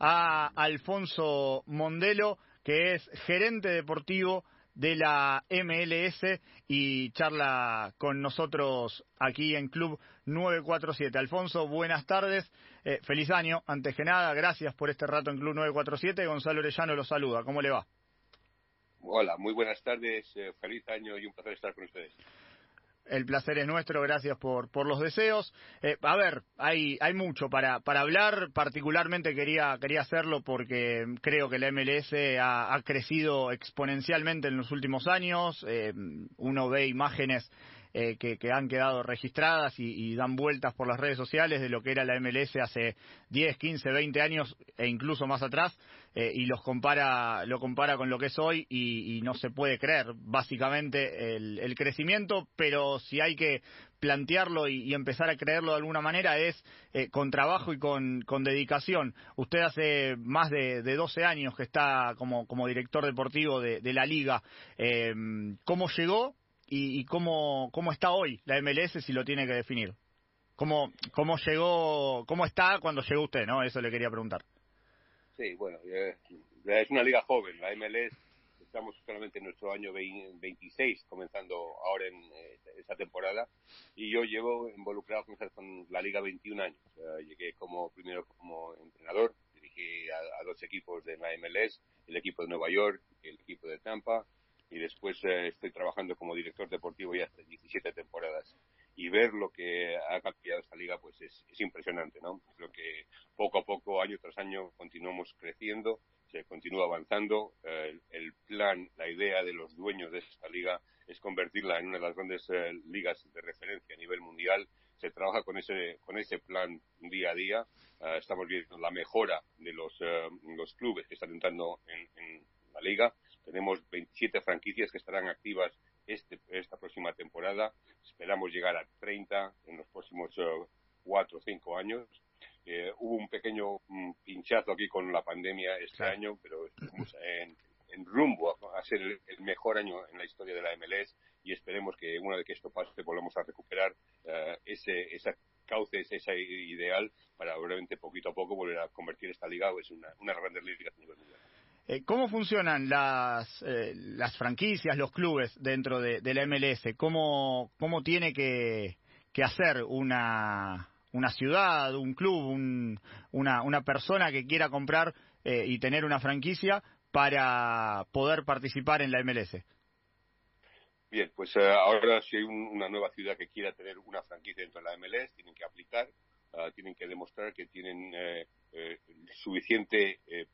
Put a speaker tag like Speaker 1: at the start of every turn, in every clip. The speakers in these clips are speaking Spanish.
Speaker 1: a Alfonso Mondelo, que es gerente deportivo de la MLS y charla con nosotros aquí en Club 947. Alfonso, buenas tardes, eh, feliz año, antes que nada, gracias por este rato en Club 947. Gonzalo Orellano lo saluda, ¿cómo le va?
Speaker 2: Hola, muy buenas tardes, eh, feliz año y un placer estar con ustedes.
Speaker 1: El placer es nuestro, gracias por, por los deseos. Eh, a ver, hay, hay mucho para, para hablar, particularmente quería, quería hacerlo porque creo que la MLS ha, ha crecido exponencialmente en los últimos años. Eh, uno ve imágenes eh, que, que, han quedado registradas y, dan vueltas por las redes sociales de lo que era la MLS hace 10, 15, 20 años e incluso más atrás eh, y los compara, lo compara con lo que es hoy y, y no se puede creer básicamente el, crecimiento, pero si hay que plantearlo y, y empezar a creerlo de alguna manera es eh, con trabajo y con, con, dedicación. Usted hace más de, de 12 años que está como, como director deportivo de, de la liga. Eh, ¿Cómo llegó? Y, y cómo, cómo está hoy la MLS si lo tiene que definir. ¿Cómo, cómo llegó, cómo está cuando llegó usted, no? Eso le quería preguntar.
Speaker 2: Sí, bueno, es una liga joven, la MLS estamos solamente en nuestro año 26, comenzando ahora en eh, esta temporada, y yo llevo involucrado con la Liga 21 años. Llegué como primero como entrenador, dirigí a, a, dos equipos de la MLS, el equipo de Nueva York, el equipo de Tampa, y después eh, estoy trabajando como director deportivo ya hace 17 temporadas. Y ver lo que ha cambiado esta liga pues es, es impresionante, ¿no? Creo que poco a poco, año tras año, continuamos creciendo, se continúa avanzando. Eh, el, plan, la idea de los dueños de esta liga es convertirla en una de las grandes eh, ligas de referencia a nivel mundial. Se trabaja con ese, con ese plan día a día. Uh, estamos viendo la mejora de los, uh, los clubes que están entrando en, en la liga. Tenemos 27 franquicias que estarán activas este, esta próxima temporada. Esperamos llegar a 30 en los próximos uh, 4 o 5 años. Eh, hubo un pequeño um, pinchazo aquí con la pandemia este año, pero estamos en, en rumbo a, a ser el, el, mejor año en la historia de la MLS y esperemos que una vez que esto pase volvamos a recuperar uh, ese, esa cauce, ese ideal para obviamente poquito a poco volver a convertir esta liga en una, una de las grandes ligas a nivel mundial.
Speaker 1: Eh, ¿Cómo funcionan las, eh, las franquicias, los clubes dentro de, la MLS? ¿Cómo, cómo tiene que, hacer una, una ciudad, un club, un, una, una persona que quiera comprar eh, y tener una franquicia para poder participar en la MLS?
Speaker 2: Bien, pues uh, ahora si hay un, una nueva ciudad que quiera tener una franquicia dentro de la MLS, tienen que aplicar, uh, tienen que demostrar que tienen eh, eh, suficiente eh,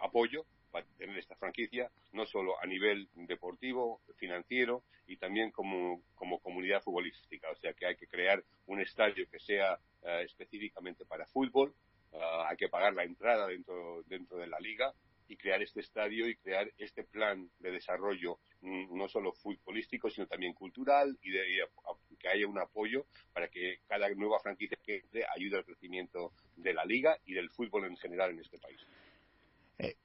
Speaker 2: apoyo para tener esta franquicia, no solo a nivel deportivo, financiero y también como, como comunidad futbolística. O sea que hay que crear un estadio que sea uh, específicamente para fútbol, uh, hay que pagar la entrada dentro, dentro de la liga y crear este estadio y crear este plan de desarrollo mm, no solo futbolístico sino también cultural y, de, y que haya un apoyo para que cada nueva franquicia que entre ayude al crecimiento de la liga y del fútbol en general en este país.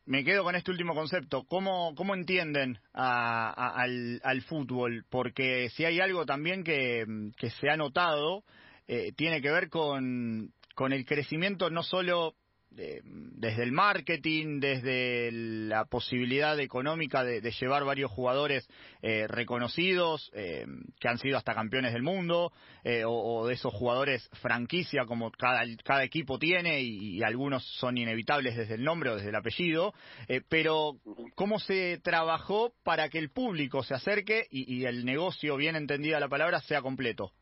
Speaker 1: Me quedo con este último concepto. ¿Cómo, cómo entienden a, al, al, fútbol? Porque si hay algo también que, que se ha notado, eh, tiene que ver con, con el crecimiento no solo de, desde el marketing, desde la posibilidad económica de, llevar varios jugadores eh, reconocidos, eh, que han sido hasta campeones del mundo, eh, o, de esos jugadores franquicia como cada, equipo tiene y, y, algunos son inevitables desde el nombre o desde el apellido, eh, pero cómo se trabajó para que el público se acerque y, y el negocio, bien entendida la palabra, sea completo.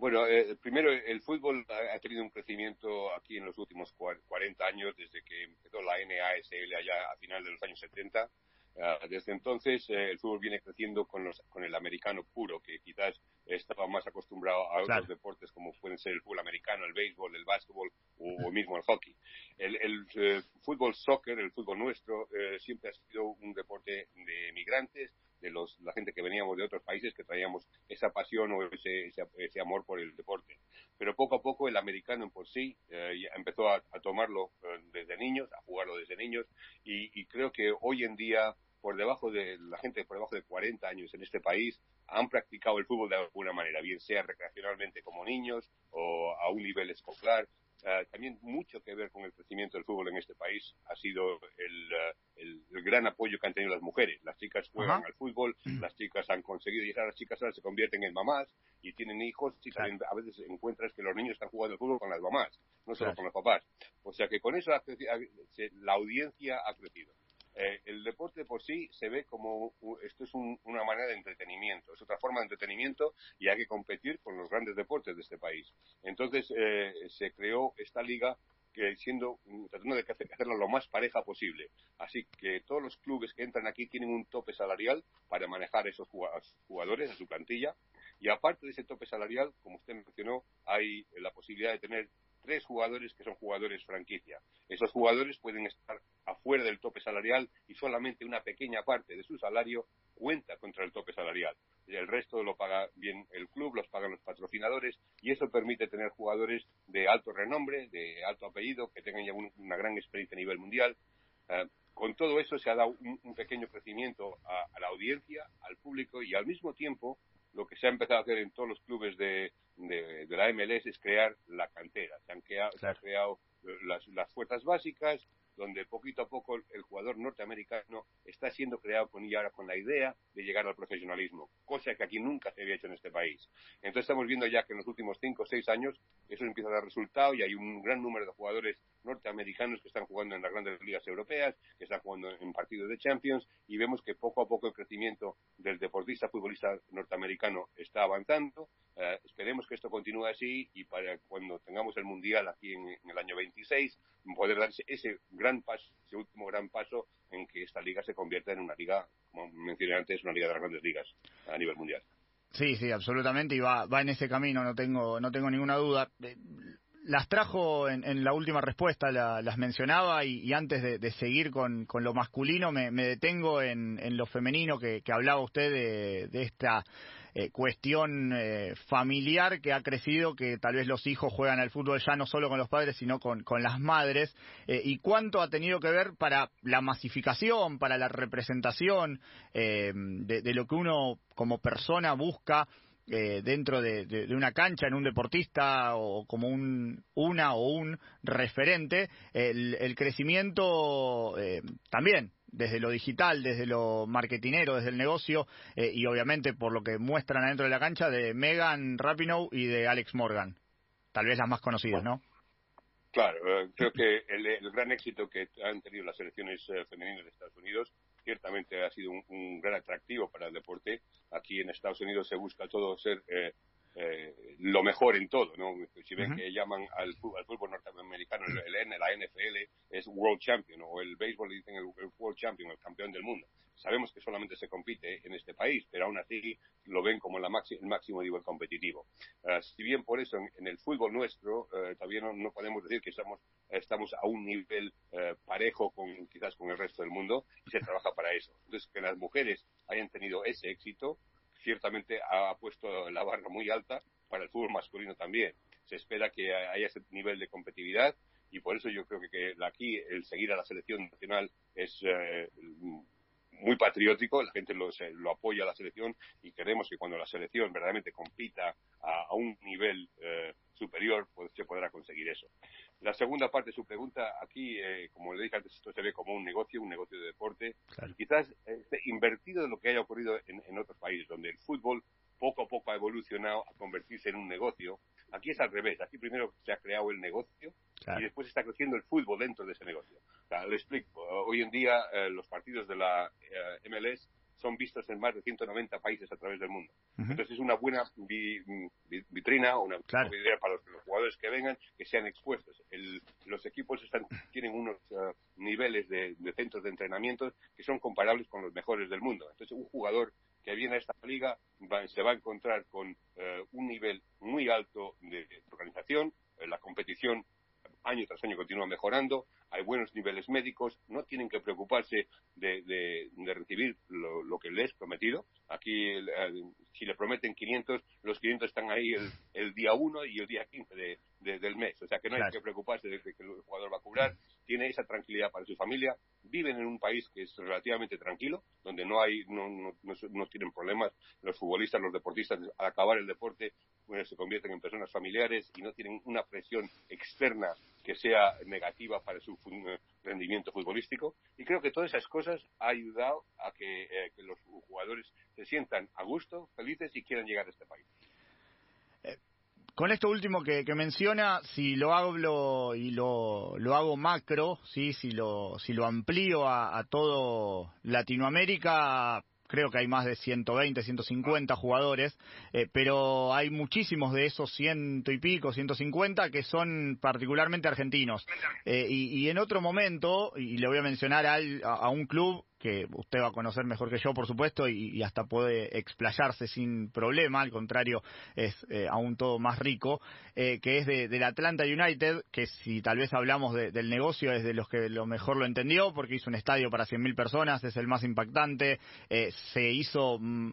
Speaker 2: Bueno, eh, primero, el fútbol ha, tenido un crecimiento aquí en los últimos 40 años, desde que empezó la NASL allá a final de los años 70. Uh, ah, desde entonces, eh, el fútbol viene creciendo con, los, con el americano puro, que quizás estaba más acostumbrado a otros deportes como pueden ser el fútbol americano, el béisbol, el básquetbol o, o mismo el hockey. El, el eh, fútbol soccer, el fútbol nuestro, eh, siempre ha sido un deporte de migrantes, de los, la gente que veníamos de otros países que traíamos esa pasión o ese, ese, ese amor por el deporte. Pero poco a poco el americano en por sí eh, empezó a, a tomarlo eh, desde niños, a jugarlo desde niños y, y creo que hoy en día por debajo de la gente por debajo de 40 años en este país han practicado el fútbol de alguna manera, bien sea recreacionalmente como niños o a un nivel escolar, eh, también mucho que ver con el crecimiento del fútbol en este país ha sido el, eh, el, gran apoyo que han tenido las mujeres. Las chicas juegan al fútbol, las chicas han conseguido llegar, las chicas ahora se convierten en mamás y tienen hijos y también a veces encuentras que los niños están jugando al fútbol con las mamás, no solo con los papás. O sea que con eso la audiencia ha crecido. Eh, el deporte por sí se ve como esto es una manera de entretenimiento, es otra forma de entretenimiento y hay que competir con los grandes deportes de este país. Entonces eh, se creó esta liga que siendo tratando de hacerlo lo más pareja posible. Así que todos los clubes que entran aquí tienen un tope salarial para manejar esos jugadores, a su plantilla. Y aparte de ese tope salarial, como usted mencionó, hay la posibilidad de tener tres jugadores que son jugadores franquicia. Esos jugadores pueden estar afuera del tope salarial y solamente una pequeña parte de su salario cuenta contra el tope salarial. El resto lo paga bien el club, los pagan los patrocinadores y eso permite tener jugadores de alto renombre, de alto apellido, que tengan ya una gran experiencia a nivel mundial. Eh, con todo eso se ha dado un, pequeño crecimiento a, la audiencia, al público y al mismo tiempo lo que se ha empezado a hacer en todos los clubes de, de, la MLS es crear la cantera. Se han creado, se han creado las, las fuerzas básicas, donde poquito a poco el jugador norteamericano está siendo creado con, y ahora con la idea de llegar al profesionalismo, cosa que aquí nunca se había hecho en este país. Entonces estamos viendo ya que en los últimos cinco o seis años eso empieza a dar resultado y hay un gran número de jugadores norteamericanos que están jugando en las grandes ligas europeas, que están jugando en partidos de Champions y vemos que poco a poco el crecimiento del deportista futbolista norteamericano está avanzando. Eh, esperemos que esto continúe así y para cuando tengamos el Mundial aquí en, en el año 26 poder darse ese gran paso, ese último gran paso en que esta liga se convierta en una liga, como mencioné antes, una liga de las grandes ligas a nivel mundial.
Speaker 1: Sí, sí, absolutamente, y va, va en ese camino, no tengo, no tengo ninguna duda. Eh, las trajo en, la última respuesta, las mencionaba, y, antes de, seguir con, con, lo masculino, me, detengo en, lo femenino que, hablaba usted de, de esta eh, cuestión eh, familiar que ha crecido, que tal vez los hijos juegan al fútbol ya no solo con los padres, sino con, con las madres, eh, y cuánto ha tenido que ver para la masificación, para la representación de, de, lo que uno como persona busca dentro de, una cancha, en un deportista o como un, una o un referente, el, el crecimiento también desde lo digital, desde lo marketinero, desde el negocio eh, y obviamente por lo que muestran adentro de la cancha de Megan Rapinoe y de Alex Morgan. Tal vez las más conocidas, ¿no?
Speaker 2: Claro, eh, creo que el, gran éxito que han tenido las selecciones eh, femeninas de Estados Unidos ciertamente ha sido un, gran atractivo para el deporte. Aquí en Estados Unidos se busca todo ser eh, lo mejor en todo, ¿no? Si ven que llaman al, fútbol norteamericano, el, N, la NFL es World Champion, o el béisbol dicen el, World Champion, el campeón del mundo. Sabemos que solamente se compite en este país, pero aún así lo ven como la el máximo nivel competitivo. Uh, si bien por eso en, el fútbol nuestro uh, todavía no, podemos decir que estamos, estamos a un nivel uh, parejo con quizás con el resto del mundo y se trabaja para eso. Entonces, que las mujeres hayan tenido ese éxito ciertamente ha puesto la barra muy alta para el fútbol masculino también. Se espera que haya ese nivel de competitividad y por eso yo creo que, aquí el seguir a la selección nacional es eh, muy patriótico, la gente lo, apoya a la selección y queremos que cuando la selección verdaderamente compita a, un nivel eh, superior, pues se podrá conseguir eso. La segunda parte de su pregunta, aquí, eh, como le dije antes, esto se ve como un negocio, un negocio de deporte, y quizás esté invertido de lo que haya ocurrido en, otros países, donde el fútbol poco a poco ha evolucionado a convertirse en un negocio. Aquí es al revés, aquí primero se ha creado el negocio y después está creciendo el fútbol dentro de ese negocio. le explico, hoy en día eh, los partidos de la eh, MLS son vistos en más de 190 países a través del mundo. Entonces es una buena vitrina, una buena idea para los, jugadores que vengan, que sean expuestos. los equipos están, tienen unos uh, niveles de, centros de entrenamiento que son comparables con los mejores del mundo. Entonces un jugador que viene a esta liga se va a encontrar con uh, un nivel muy alto de organización, la competición año tras año continúa mejorando, hay buenos niveles médicos, no tienen que preocuparse de, de, recibir lo, que les prometido. Aquí, si le prometen 500, los 500 están ahí el, día 1 y el día 15 de, del mes. O sea que no hay que preocuparse de que el jugador va a cobrar. Tiene esa tranquilidad para su familia. Viven en un país que es relativamente tranquilo, donde no hay, no, no, no, tienen problemas los futbolistas, los deportistas, al acabar el deporte se convierten en personas familiares y no tienen una presión externa que sea negativa para su rendimiento futbolístico. Y creo que todas esas cosas ha ayudado a eh, que los jugadores se sientan a gusto, felices y quieran llegar a este país.
Speaker 1: Con esto último que, menciona, si lo hablo y lo, lo hago macro, ¿sí? si, lo, si lo amplío a, a todo Latinoamérica, creo que hay más de 120, 150 jugadores, eh, pero hay muchísimos de esos ciento y pico, 150 que son particularmente argentinos. Eh, y, en otro momento, y le voy a mencionar a, un club que usted va a conocer mejor que yo, por supuesto, y, hasta puede explayarse sin problema, al contrario, es eh, aún todo más rico, eh, que es de, del Atlanta United, que si tal vez hablamos del negocio es de los que lo mejor lo entendió, porque hizo un estadio para 100.000 personas, es el más impactante, eh, se hizo mm,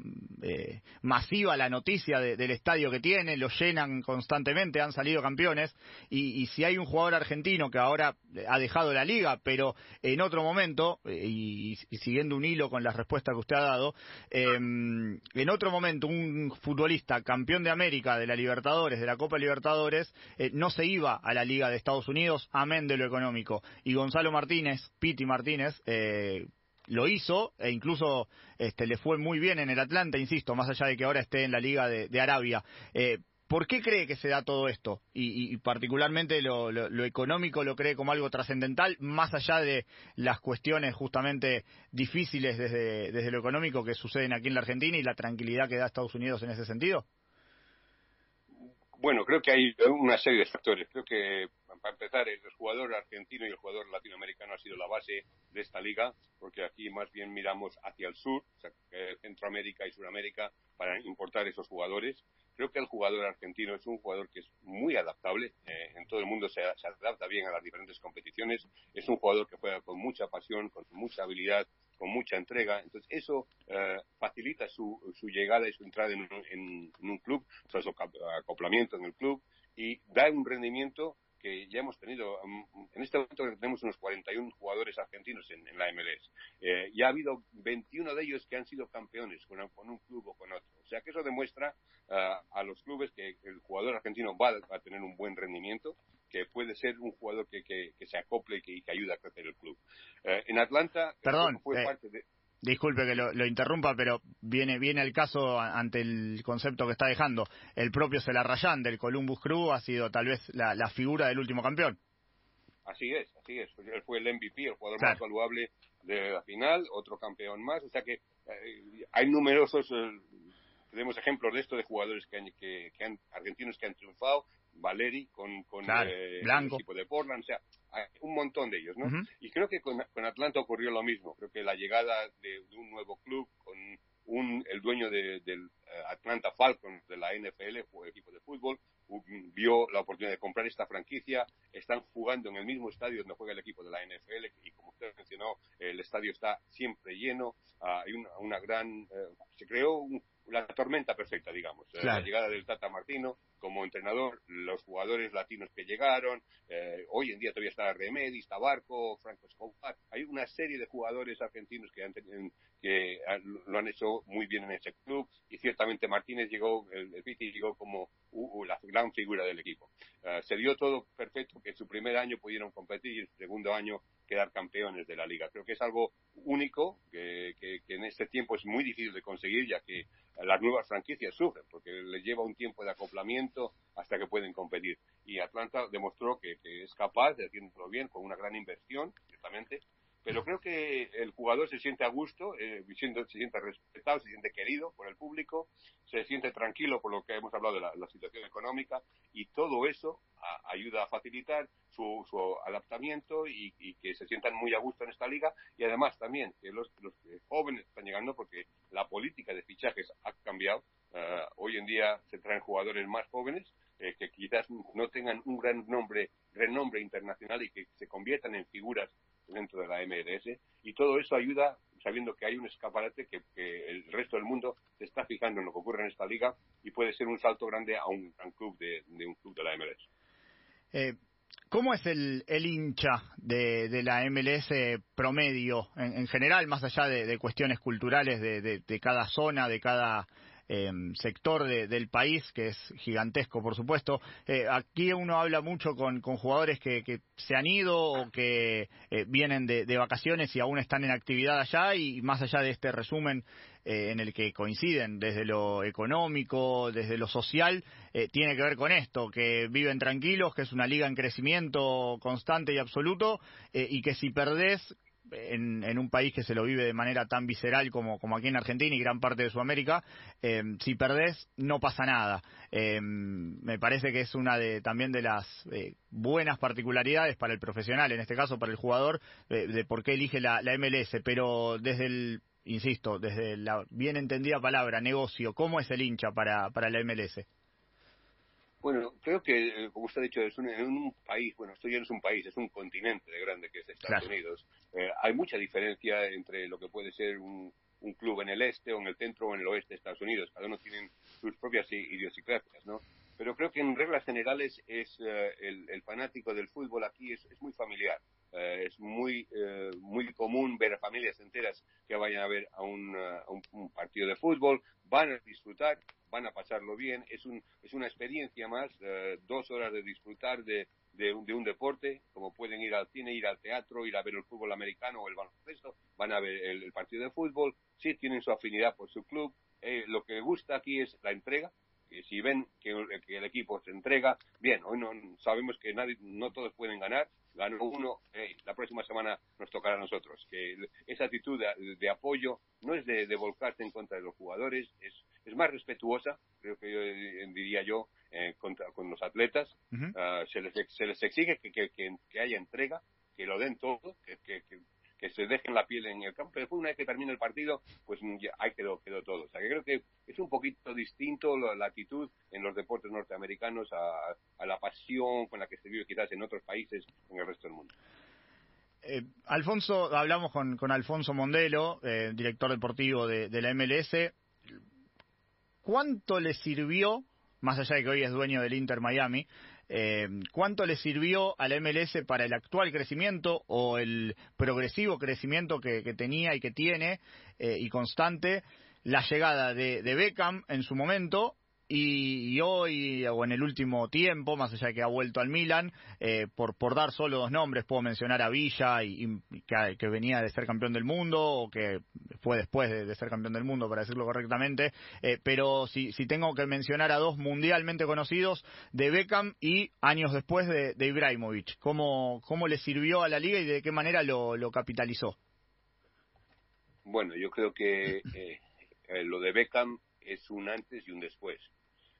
Speaker 1: masiva la noticia del estadio que tiene, lo llenan constantemente, han salido campeones, y, y si hay un jugador argentino que ahora ha dejado la liga, pero en otro momento, y siguiendo un hilo con la respuesta que usted ha dado, em, en otro momento un futbolista campeón de América, de la Libertadores, de la Copa Libertadores, eh, no se iba a la Liga de Estados Unidos, amén de lo económico. Y Gonzalo Martínez, Piti Martínez, eh, lo hizo e incluso este, le fue muy bien en el Atlanta, insisto, más allá de que ahora esté en la Liga de, Arabia. Eh, ¿Por qué cree que se da todo esto? Y, particularmente lo, económico lo cree como algo trascendental, más allá de las cuestiones justamente difíciles desde, desde lo económico que suceden aquí en la Argentina y la tranquilidad que da Estados Unidos en ese sentido.
Speaker 2: Bueno, creo que hay una serie de factores. Creo que, para empezar, el jugador argentino y el jugador latinoamericano ha sido la base de esta liga, porque aquí más bien miramos hacia el sur, sea, Centroamérica y Sudamérica, para importar esos jugadores. Creo que el jugador argentino es un jugador que es muy adaptable. Eh, en todo el mundo se, se, adapta bien a las diferentes competiciones. Es un jugador que juega con mucha pasión, con mucha habilidad, con mucha entrega. Entonces, eso eh, facilita su, su, llegada y su entrada en, en, un club, su acoplamiento en el club y da un rendimiento que ya hemos tenido, mm, en este momento tenemos unos 41 jugadores argentinos en, la MLS. Eh, y ha habido 21 de ellos que han sido campeones con, un club o con otro. O sea que eso demuestra eh, a los clubes que el jugador argentino va a tener un buen rendimiento que puede ser un jugador que, que, se acople y que, que, ayude a crecer el club. Eh, en Atlanta
Speaker 1: Perdón, fue eh, Disculpe que lo, interrumpa, pero viene viene el caso ante el concepto que está dejando. El propio Celarrayán del Columbus Crew ha sido tal vez la, figura del último campeón.
Speaker 2: Así es, así es. Él fue el MVP, el jugador más valuable de la final, otro campeón más. O sea que eh, hay numerosos tenemos ejemplos de esto de jugadores que, que, han, argentinos que han triunfado Valeri con, con
Speaker 1: eh, el
Speaker 2: equipo de Portland, o sea, hay un montón de ellos, ¿no? Y creo que con, Atlanta ocurrió lo mismo. Creo que la llegada de, un nuevo club con un, el dueño de, del eh, Atlanta Falcons de la NFL, fue equipo de fútbol, vio la oportunidad de comprar esta franquicia, están jugando en el mismo estadio donde juega el equipo de la NFL y como usted mencionó, el estadio está siempre lleno, ah, hay una, una gran, eh, se creó un, la tormenta perfecta, digamos. Eh, la llegada del Tata Martino como entrenador, los jugadores latinos que llegaron, eh, hoy en día todavía está Remedi, está Barco, Franco Escobar, hay una serie de jugadores argentinos que, han, que lo han hecho muy bien en ese club y ciertamente Martínez llegó, el, el llegó como la gran figura del equipo. Eh, se dio todo perfecto, que en su primer año pudieron competir y en su segundo año quedar campeones de la liga. Creo que es algo único, que, que, en este tiempo es muy difícil de conseguir, ya que las nuevas franquicias sufren, porque les lleva un tiempo de acoplamiento hasta que pueden competir. Y Atlanta demostró que, que es capaz de hacerlo bien, con una gran inversión, ciertamente, pero creo que el jugador se siente a gusto, eh, se siente respetado, se siente querido por el público, se siente tranquilo por lo que hemos hablado de la, situación económica y todo eso ayuda a facilitar su, adaptamiento y, que se sientan muy a gusto en esta liga y además también que los, jóvenes están llegando porque la política de fichajes ha cambiado. Eh, hoy en día se traen jugadores más jóvenes eh, que quizás no tengan un gran nombre, renombre internacional y que se conviertan en figuras dentro de la MLS y todo eso ayuda sabiendo que hay un escaparate que, el resto del mundo se está fijando en lo que ocurre en esta liga y puede ser un salto grande a un gran club de, un club de la MLS.
Speaker 1: Eh, ¿Cómo es el, el hincha de, la MLS promedio en, en general, más allá de, de cuestiones culturales de, cada zona, de cada eh, sector del país, que es gigantesco, por supuesto? Eh, aquí uno habla mucho con, jugadores que, que, se han ido o que eh, vienen de, vacaciones y aún están en actividad allá, y más allá de este resumen eh, en el que coinciden desde lo económico, desde lo social, tiene que ver con esto, que viven tranquilos, que es una liga en crecimiento constante y absoluto, y que si perdés en, un país que se lo vive de manera tan visceral como, como aquí en Argentina y gran parte de Sudamérica, eh, si perdés no pasa nada. Eh, me parece que es una de también de las eh, buenas particularidades para el profesional, en este caso para el jugador, de por qué elige la, la MLS, pero desde el insisto, desde la bien entendida palabra, negocio, ¿cómo es el hincha para, para la MLS?
Speaker 2: Bueno, creo que, eh, como usted ha dicho, es un, en un país, bueno, esto ya no es un país, es un continente de grande que es Estados Unidos. Eh, hay mucha diferencia entre lo que puede ser un, un, club en el este o en el centro o en el oeste de Estados Unidos. Cada uno tiene sus propias idiosincrasias, ¿no? Pero creo que en reglas generales es eh, el, el, fanático del fútbol aquí es, es muy familiar. Eh, es muy eh, muy común ver a familias enteras que vayan a ver a un, a un, partido de fútbol, van a disfrutar, van a pasarlo bien. Es, un, es una experiencia más, dos horas de disfrutar de, de, un, de un deporte, como pueden ir al cine, ir al teatro, ir a ver el fútbol americano o el baloncesto, van a ver el, partido de fútbol, sí tienen su afinidad por su club. lo que gusta aquí es la entrega, que si ven que, el equipo se entrega, bien, hoy no sabemos que nadie, no todos pueden ganar, ganó uno, la próxima semana nos tocará a nosotros. Que esa actitud de, apoyo no es de, de, volcarse en contra de los jugadores, es, es más respetuosa, creo que yo eh, diría yo, eh, contra, con los atletas. Ah, se, les, se les exige que, que, que, haya entrega, que lo den todo, que, que, que se dejen la piel en el campo, pero después una vez que termine el partido, pues ya ahí quedó, quedó todo. O sea que creo que es un poquito distinto la, actitud en los deportes norteamericanos a, a, la pasión con la que se vive quizás en otros países en el resto del mundo.
Speaker 1: Eh, Alfonso, hablamos con, con Alfonso Mondelo, eh, director deportivo de, de la MLS. ¿Cuánto le sirvió, más allá de que hoy es dueño del Inter Miami, eh, ¿Cuánto le sirvió al MLS para el actual crecimiento o el progresivo crecimiento que, que tenía y que tiene eh, y constante la llegada de, de Beckham en su momento y, hoy, o en el último tiempo, más allá de que ha vuelto al Milan, eh, por, por dar solo dos nombres, puedo mencionar a Villa, y, que, venía de ser campeón del mundo, o que fue después de, ser campeón del mundo, para decirlo correctamente, eh, pero si, si tengo que mencionar a dos mundialmente conocidos, de Beckham y años después de, de Ibrahimovic, ¿cómo, ¿cómo le sirvió a la liga y de qué manera lo, lo capitalizó?
Speaker 2: Bueno, yo creo que eh, lo de Beckham es un antes y un después.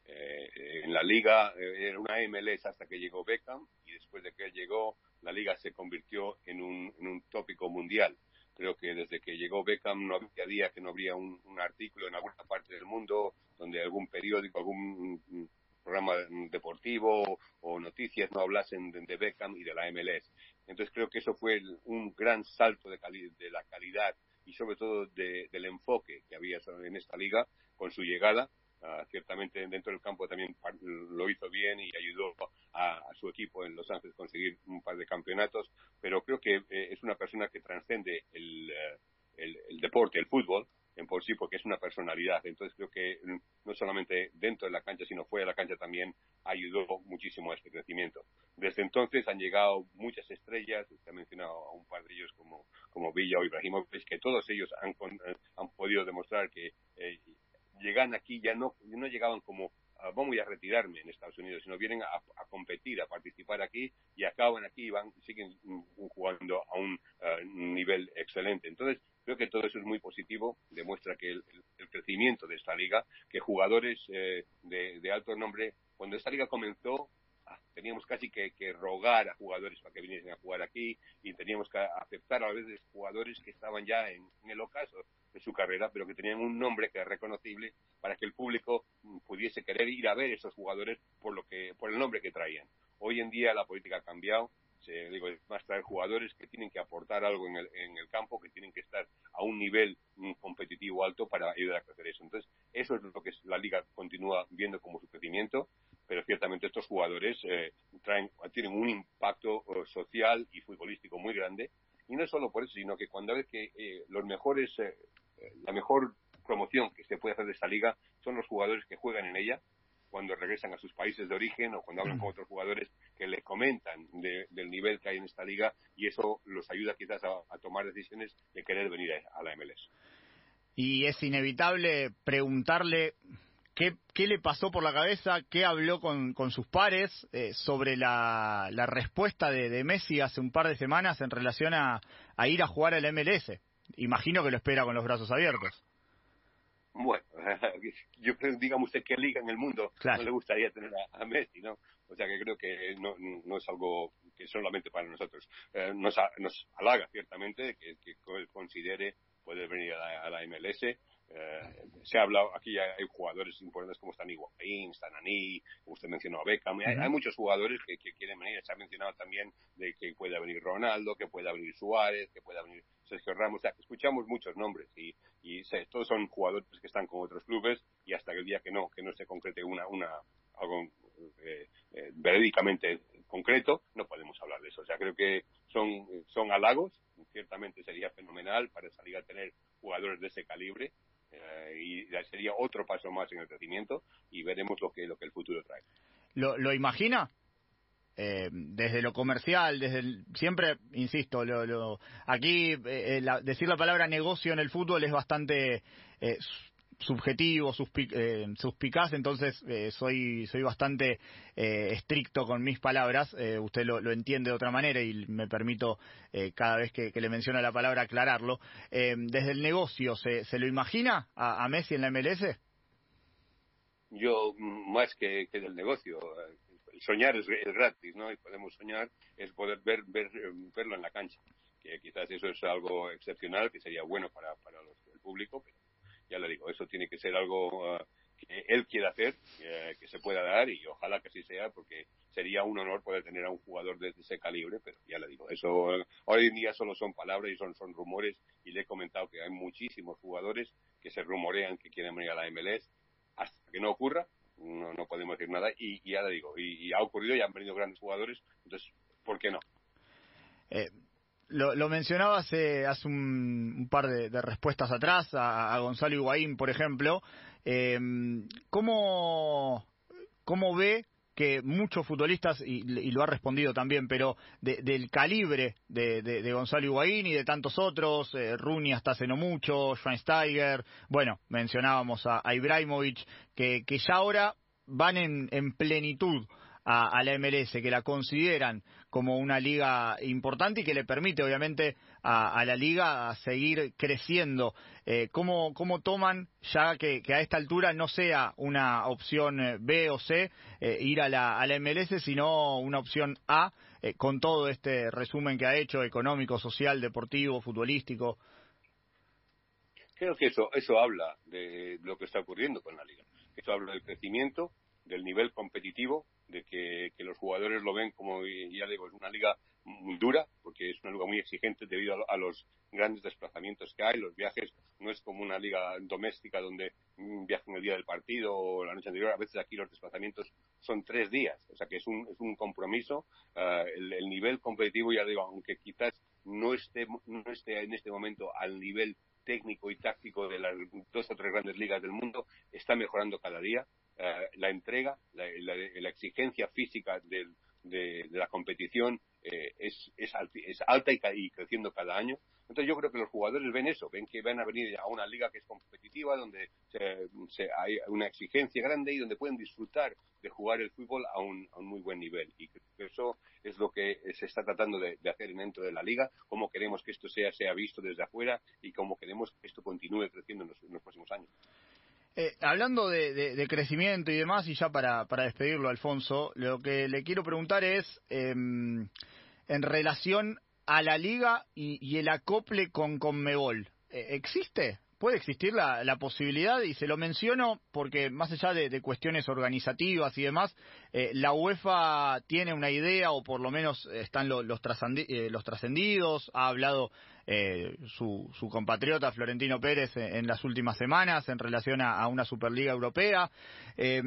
Speaker 2: Eh, en la liga eh, era una MLS hasta que llegó Beckham y después de que él llegó la liga se convirtió en un, en un tópico mundial. Creo que desde que llegó Beckham no había día que no habría un, un artículo en alguna parte del mundo donde algún periódico, algún programa deportivo o noticias no hablasen de, de, Beckham y de la MLS. Entonces creo que eso fue un gran salto de, de la calidad y sobre todo de, del enfoque que había en esta liga con su llegada Uh, ciertamente dentro del campo también lo hizo bien y ayudó a, su equipo en Los Ángeles a conseguir un par de campeonatos, pero creo que eh, es una persona que transcende el, uh, el, el, deporte, el fútbol en por sí, porque es una personalidad. Entonces creo que no solamente dentro de la cancha, sino fuera de la cancha también ayudó muchísimo a este crecimiento. Desde entonces han llegado muchas estrellas, se ha mencionado a un par de ellos como, como Villa o Ibrahimovic, que todos ellos han, han podido demostrar que eh, llegan aquí ya no, no llegaban como uh, vamos a retirarme en Estados Unidos, sino vienen a, competir, a participar aquí y acaban aquí y van, siguen jugando a un uh, nivel excelente. Entonces, creo que todo eso es muy positivo, demuestra que el, el crecimiento de esta liga, que jugadores eh, de, de alto nombre, cuando esta liga comenzó, ah, teníamos casi que, que, rogar a jugadores para que viniesen a jugar aquí y teníamos que aceptar a veces jugadores que estaban ya en, el ocaso de su carrera, pero que tenían un nombre que era reconocible para que el público mm, pudiese querer ir a ver esos jugadores por lo que por el nombre que traían. Hoy en día la política ha cambiado, digo, más traer jugadores que tienen que aportar algo en el, en el campo, que tienen que estar a un nivel mm, competitivo alto para ayudar a crecer eso. Entonces, eso es lo que la liga continúa viendo como su crecimiento, pero ciertamente estos jugadores eh, traen, tienen un impacto social y futbolístico muy grande. Y no solo por eso, sino que cuando ves que los mejores, la mejor promoción que se puede hacer de esta liga son los jugadores que juegan en ella, cuando regresan a sus países de origen o cuando hablan con otros jugadores que les comentan del nivel que hay en esta liga y eso los ayuda quizás a, tomar decisiones de querer venir a, la MLS.
Speaker 1: Y es inevitable preguntarle qué, qué le pasó por la cabeza, qué habló con, con sus pares eh, sobre la, la respuesta de, de, Messi hace un par de semanas en relación a, a ir a jugar al MLS. Imagino que lo espera con los brazos abiertos.
Speaker 2: Bueno, yo creo, digamos usted, qué liga en el mundo no le gustaría tener a, Messi, ¿no? O sea que creo que no, no es algo que solamente para nosotros. Eh, nos, nos halaga ciertamente que, que considere poder venir a la, MLS. Eh, se ha hablado, aquí hay, jugadores importantes como están Higuaín, Stanani, como usted mencionó a Beckham, hay, hay, muchos jugadores que, que, quieren venir, se ha mencionado también de que pueda venir Ronaldo, que pueda venir Suárez, que pueda venir Sergio Ramos, o sea, escuchamos muchos nombres y, y todos son jugadores que están con otros clubes y hasta el día que no, que no se concrete una, una algo eh, eh, verídicamente concreto, no podemos hablar de eso. O sea, creo que son, son halagos, ciertamente sería fenomenal para salir a tener jugadores de ese calibre eh, sería otro paso más en el crecimiento y veremos lo que, lo que el futuro trae.
Speaker 1: ¿Lo, lo imagina? eh, desde lo comercial, desde siempre, insisto, lo, lo, aquí eh, la, decir la palabra negocio en el fútbol es bastante eh, subjetivo, suspic, eh, suspicaz, entonces eh, soy soy bastante eh, estricto con mis palabras. Eh, usted lo, lo, entiende de otra manera y me permito eh, cada vez que, le menciona la palabra aclararlo. Eh, desde el negocio, ¿se, se lo imagina a, Messi en la MLS?
Speaker 2: Yo, más que, del negocio, soñar es, es, gratis, ¿no? Y podemos soñar, es poder ver, ver, verlo en la cancha. Que quizás eso es algo excepcional, que sería bueno para, para los, el público, pero ya le digo, eso tiene que ser algo uh, que él quiera hacer, eh, que se pueda dar y ojalá que así sea, porque sería un honor poder tener a un jugador de ese calibre, pero ya le digo, eso hoy en día solo son palabras y son, son rumores y le he comentado que hay muchísimos jugadores que se rumorean que quieren venir a la MLS hasta que no ocurra, no, no podemos decir nada y, ya le digo, y, y, ha ocurrido y han venido grandes jugadores, entonces, ¿por qué no?
Speaker 1: Eh, lo, lo, mencionaba hace, hace un, un par de, respuestas atrás a, a, Gonzalo Higuaín, por ejemplo. Eh, ¿cómo, ¿Cómo ve que muchos futbolistas, y, y, lo ha respondido también, pero de, del calibre de, Gonzalo Higuaín y de tantos otros, eh, Rooney hasta hace no mucho, Schweinsteiger, bueno, mencionábamos a, a Ibrahimovic, que, que ya ahora van en, en plenitud a, a, la MLS, que la consideran como una liga importante y que le permite obviamente a, la liga a seguir creciendo. Eh, ¿cómo, ¿Cómo toman ya que, que, a esta altura no sea una opción eh, B o C eh, ir a la, a la MLS, sino una opción A eh, con todo este resumen que ha hecho económico, social, deportivo, futbolístico?
Speaker 2: Creo que eso, eso habla de lo que está ocurriendo con la liga. Eso habla del crecimiento, del nivel competitivo, de que, los jugadores lo ven como, ya digo, es una liga muy dura, porque es una liga muy exigente debido a, los grandes desplazamientos que hay, los viajes, no es como una liga doméstica donde viajan el día del partido o la noche anterior, a veces aquí los desplazamientos son tres días, o sea que es un, es un compromiso, uh, el, el, nivel competitivo, ya digo, aunque quizás no esté, no esté en este momento al nivel técnico y táctico de las dos o tres grandes ligas del mundo, está mejorando cada día, uh, la entrega, la, la, la, exigencia física del, de, la competición eh, es, es, es, alta y, y, creciendo cada año. Entonces yo creo que los jugadores ven eso, ven que van a venir a una liga que es competitiva, donde se, se, hay una exigencia grande y donde pueden disfrutar de jugar el fútbol a un, a un muy buen nivel. Y eso es lo que se está tratando de, hacer dentro de la liga, cómo queremos que esto sea, sea visto desde afuera y cómo queremos que esto continúe creciendo en los próximos años.
Speaker 1: Eh, hablando de, de, crecimiento y demás, y ya para, para despedirlo, Alfonso, lo que le quiero preguntar es, eh, en relación a la liga y, y el acople con Conmebol, eh, ¿existe? ¿Puede existir la, posibilidad? Y se lo menciono porque más allá de, cuestiones organizativas y demás, eh, la UEFA tiene una idea o por lo menos están lo, los, eh, los trascendidos, ha hablado eh, su, su, compatriota Florentino Pérez en, las últimas semanas en relación a, una Superliga Europea. Eh,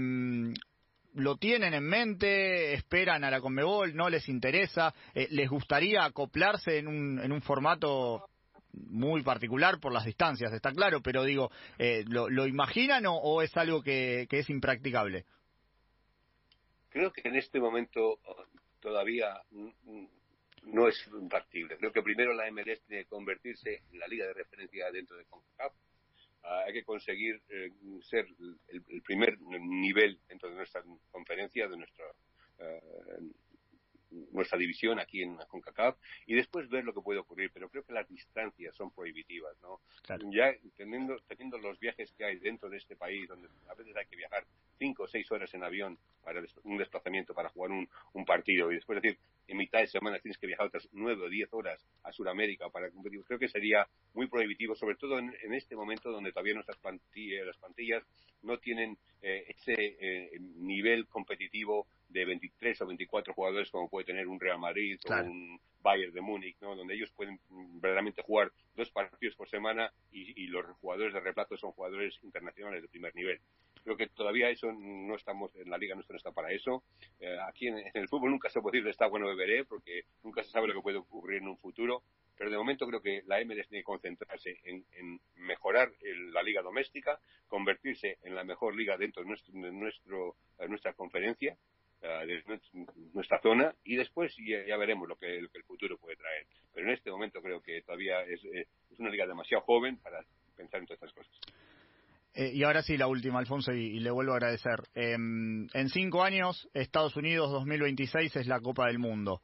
Speaker 1: lo tienen en mente, esperan a la Conmebol, no les interesa, eh, les gustaría acoplarse en un, en un formato muy particular por las distancias, está claro, pero digo, eh, ¿lo, imaginan o, es algo que, es impracticable?
Speaker 2: Creo que en este momento todavía no es factible. Creo que primero la MLS tiene que convertirse en la liga de referencia dentro de CONCACAF Ah, hay que conseguir eh, ser el, primer nivel dentro de nuestra conferencia, de nuestra eh, nuestra división aquí en CONCACAF y después ver lo que puede ocurrir. Pero creo que las distancias son prohibitivas, ¿no? Ya teniendo, teniendo los viajes que hay dentro de este país, donde a veces hay que viajar cinco o seis horas en avión para un desplazamiento, para jugar un, un partido y después decir, en mitad de semana tienes que viajar otras nueve o diez horas a Sudamérica para competir. Creo que sería muy prohibitivo, sobre todo en, este momento donde todavía nuestras plantillas, las plantillas no tienen eh, ese eh, nivel competitivo de 23 o 24 jugadores como puede tener un Real Madrid o un Bayern de Múnich, ¿no? donde ellos pueden verdaderamente jugar dos partidos por semana y, y los jugadores de replato son jugadores internacionales de primer nivel. Creo que todavía eso no estamos, en la liga nuestra no está para eso. Eh, aquí en, el fútbol nunca se puede decir está bueno beberé, porque nunca se sabe lo que puede ocurrir en un futuro. Pero de momento creo que la MLS tiene que concentrarse en, mejorar la liga doméstica, convertirse en la mejor liga dentro de, nuestro, de nuestra conferencia, eh, de nuestra zona y después ya, veremos lo que, el futuro puede traer. Pero en este momento creo que todavía es, eh, es una liga demasiado joven para pensar en todas estas cosas.
Speaker 1: Eh, y ahora sí, la última, Alfonso, y, le vuelvo a agradecer. Em, en cinco años, Estados Unidos 2026 es la Copa del Mundo.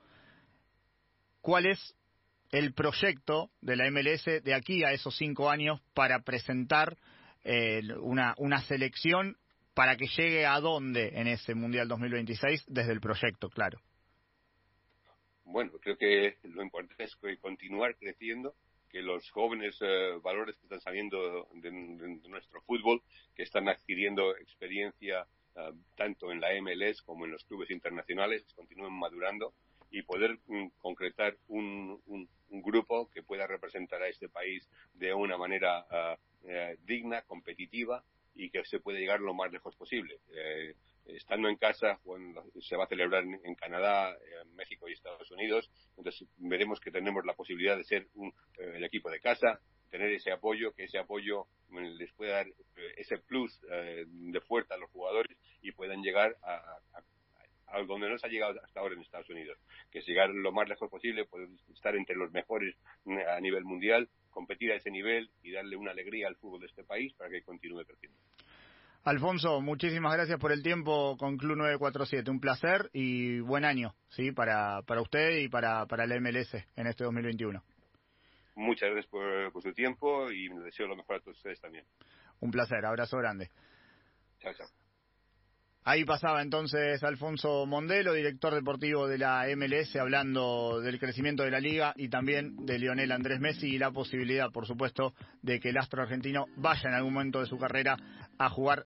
Speaker 1: ¿Cuál es el proyecto de la MLS de aquí a esos cinco años para presentar eh, una, una selección para que llegue a dónde en ese Mundial 2026 desde el proyecto, claro?
Speaker 2: Bueno, creo que lo importante es continuar creciendo que los jóvenes eh, valores que están saliendo de, nuestro fútbol, que están adquiriendo experiencia eh, tanto en la MLS como en los clubes internacionales, continúen madurando y poder mm, concretar un, grupo que pueda representar a este país de una manera eh, digna, competitiva y que se pueda llegar lo más lejos posible. Estando en casa, cuando se va a celebrar en, Canadá, México y Estados Unidos, entonces veremos que tenemos la posibilidad de ser un, eh, el equipo de casa, tener ese apoyo, que ese apoyo les pueda dar eh, ese plus eh, de fuerza a los jugadores y puedan llegar a, a, donde no se ha llegado hasta ahora en Estados Unidos, que es llegar lo más lejos posible, poder estar entre los mejores a nivel mundial, competir a ese nivel y darle una alegría al fútbol de este país para que continúe creciendo.
Speaker 1: Alfonso, muchísimas gracias por el tiempo con Club 947. Un placer y buen año, ¿sí? Para, para usted y para, para el MLS en este 2021.
Speaker 2: Muchas gracias por, su tiempo y les deseo lo mejor a todos ustedes también.
Speaker 1: Un placer, abrazo grande.
Speaker 2: Chao, chao.
Speaker 1: Ahí pasaba entonces Alfonso Mondelo, director deportivo de la MLS, hablando del crecimiento de la liga y también de Lionel Andrés Messi y la posibilidad, por supuesto, de que el astro argentino vaya en algún momento de su carrera a jugar